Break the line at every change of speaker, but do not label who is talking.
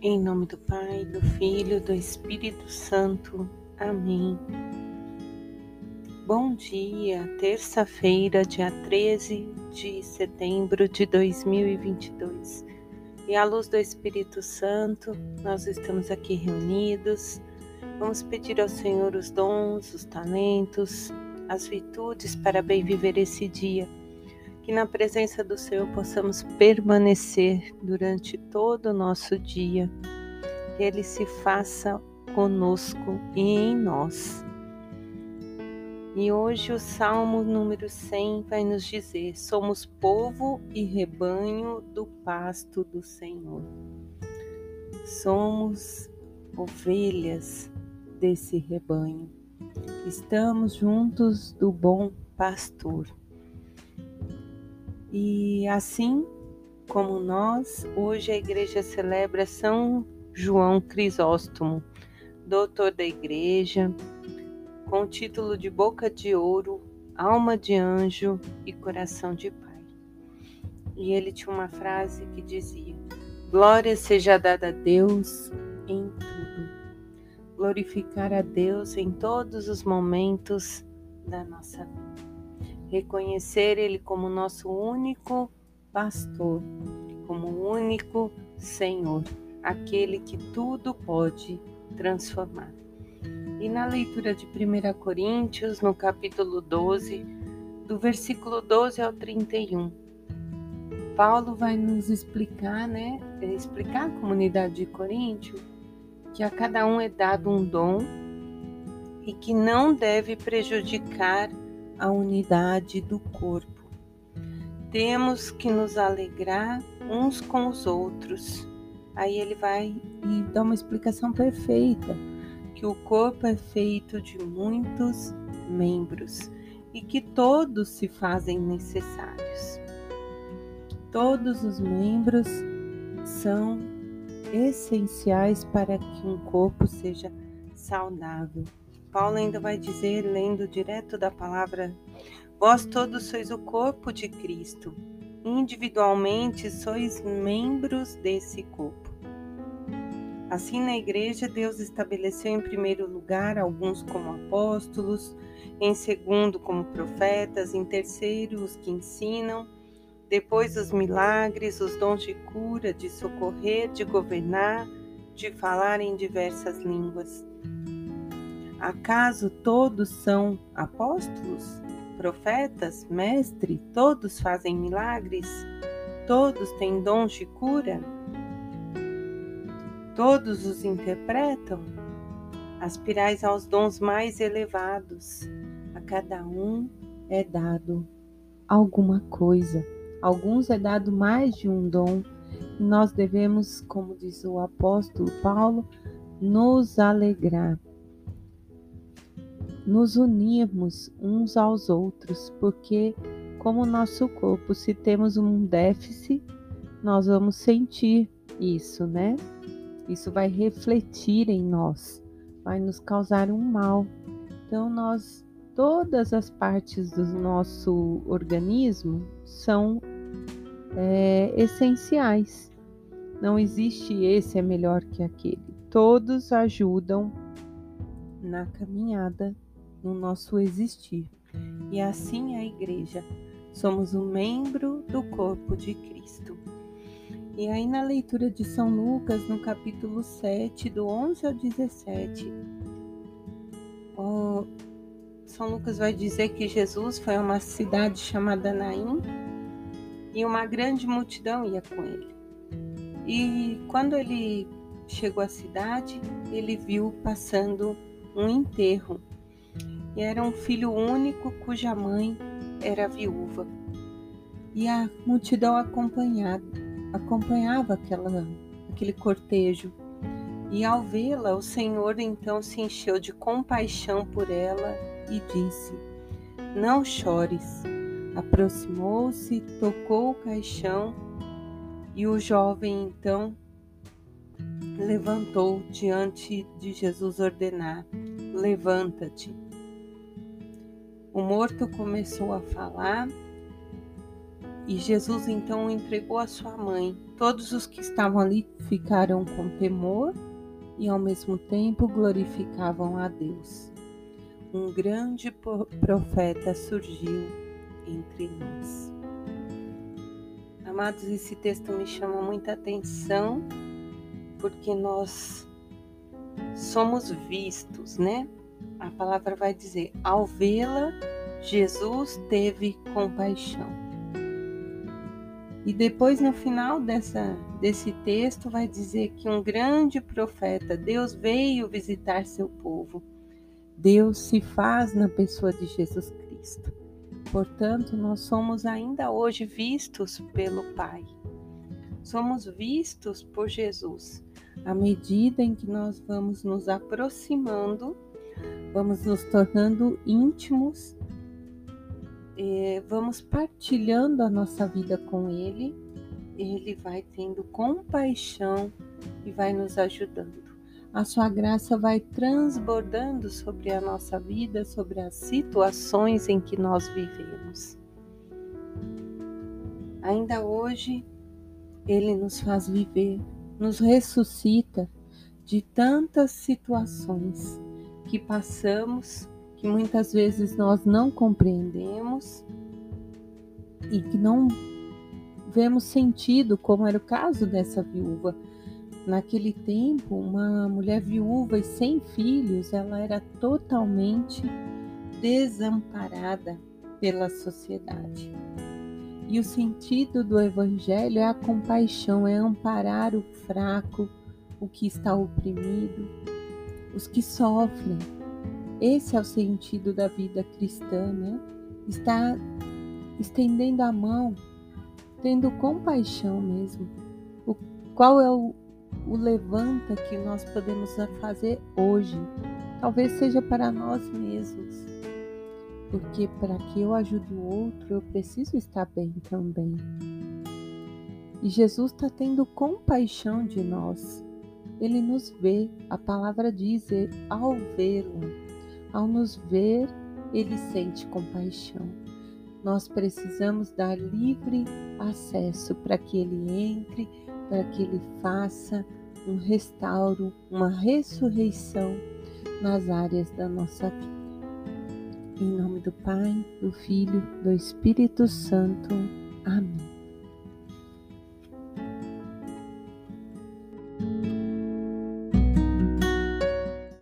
Em nome do Pai, do Filho, do Espírito Santo. Amém. Bom dia, terça-feira, dia 13 de setembro de 2022. E à luz do Espírito Santo, nós estamos aqui reunidos. Vamos pedir ao Senhor os dons, os talentos, as virtudes para bem viver esse dia que na presença do Senhor possamos permanecer durante todo o nosso dia, que Ele se faça conosco e em nós. E hoje o Salmo número 100 vai nos dizer: somos povo e rebanho do pasto do Senhor. Somos ovelhas desse rebanho. Estamos juntos do bom pastor. E assim como nós, hoje a igreja celebra São João Crisóstomo, doutor da igreja, com o título de Boca de Ouro, Alma de Anjo e Coração de Pai. E ele tinha uma frase que dizia: Glória seja dada a Deus em tudo. Glorificar a Deus em todos os momentos da nossa vida reconhecer Ele como nosso único pastor, como único Senhor, aquele que tudo pode transformar. E na leitura de 1 Coríntios, no capítulo 12, do versículo 12 ao 31, Paulo vai nos explicar, né? Explicar à comunidade de Coríntio que a cada um é dado um dom e que não deve prejudicar a unidade do corpo. Temos que nos alegrar uns com os outros. Aí ele vai e dá uma explicação perfeita, que o corpo é feito de muitos membros e que todos se fazem necessários. Todos os membros são essenciais para que um corpo seja saudável. Paulo ainda vai dizer, lendo direto da palavra: Vós todos sois o corpo de Cristo, individualmente sois membros desse corpo. Assim, na igreja, Deus estabeleceu em primeiro lugar alguns como apóstolos, em segundo, como profetas, em terceiro, os que ensinam, depois, os milagres, os dons de cura, de socorrer, de governar, de falar em diversas línguas. Acaso todos são apóstolos, profetas, mestre? Todos fazem milagres? Todos têm dons de cura? Todos os interpretam? Aspirais aos dons mais elevados. A cada um é dado alguma coisa. Alguns é dado mais de um dom. E nós devemos, como diz o apóstolo Paulo, nos alegrar nos unirmos uns aos outros, porque, como nosso corpo, se temos um déficit, nós vamos sentir isso, né? Isso vai refletir em nós, vai nos causar um mal. Então, nós, todas as partes do nosso organismo são é, essenciais. Não existe esse é melhor que aquele. Todos ajudam na caminhada no nosso existir. E assim a igreja, somos um membro do corpo de Cristo. E aí na leitura de São Lucas, no capítulo 7, do 11 ao 17, o São Lucas vai dizer que Jesus foi a uma cidade chamada Naim e uma grande multidão ia com ele. E quando ele chegou à cidade, ele viu passando um enterro e era um filho único cuja mãe era viúva. E a multidão acompanhava, acompanhava aquela, aquele cortejo. E ao vê-la, o Senhor então se encheu de compaixão por ela e disse: Não chores. Aproximou-se, tocou o caixão e o jovem então levantou diante de Jesus ordenar: Levanta-te. O morto começou a falar E Jesus então entregou a sua mãe. Todos os que estavam ali ficaram com temor e ao mesmo tempo glorificavam a Deus. Um grande profeta surgiu entre nós. Amados, esse texto me chama muita atenção porque nós somos vistos, né? A palavra vai dizer: ao vê-la, Jesus teve compaixão. E depois, no final dessa, desse texto, vai dizer que um grande profeta, Deus veio visitar seu povo. Deus se faz na pessoa de Jesus Cristo. Portanto, nós somos ainda hoje vistos pelo Pai. Somos vistos por Jesus. À medida em que nós vamos nos aproximando, vamos nos tornando íntimos é, vamos partilhando a nossa vida com Ele, Ele vai tendo compaixão e vai nos ajudando. A sua graça vai transbordando sobre a nossa vida, sobre as situações em que nós vivemos. Ainda hoje, Ele nos faz viver, nos ressuscita de tantas situações que passamos que muitas vezes nós não compreendemos e que não vemos sentido, como era o caso dessa viúva. Naquele tempo, uma mulher viúva e sem filhos, ela era totalmente desamparada pela sociedade. E o sentido do Evangelho é a compaixão, é amparar o fraco, o que está oprimido, os que sofrem, esse é o sentido da vida cristã, né? Está estendendo a mão, tendo compaixão mesmo. O, qual é o, o levanta que nós podemos fazer hoje? Talvez seja para nós mesmos. Porque para que eu ajude o outro, eu preciso estar bem também. E Jesus está tendo compaixão de nós. Ele nos vê, a palavra diz, ao vê-lo, ao nos ver, ele sente compaixão. Nós precisamos dar livre acesso para que ele entre, para que ele faça um restauro, uma ressurreição nas áreas da nossa vida. Em nome do Pai, do Filho, do Espírito Santo. Amém.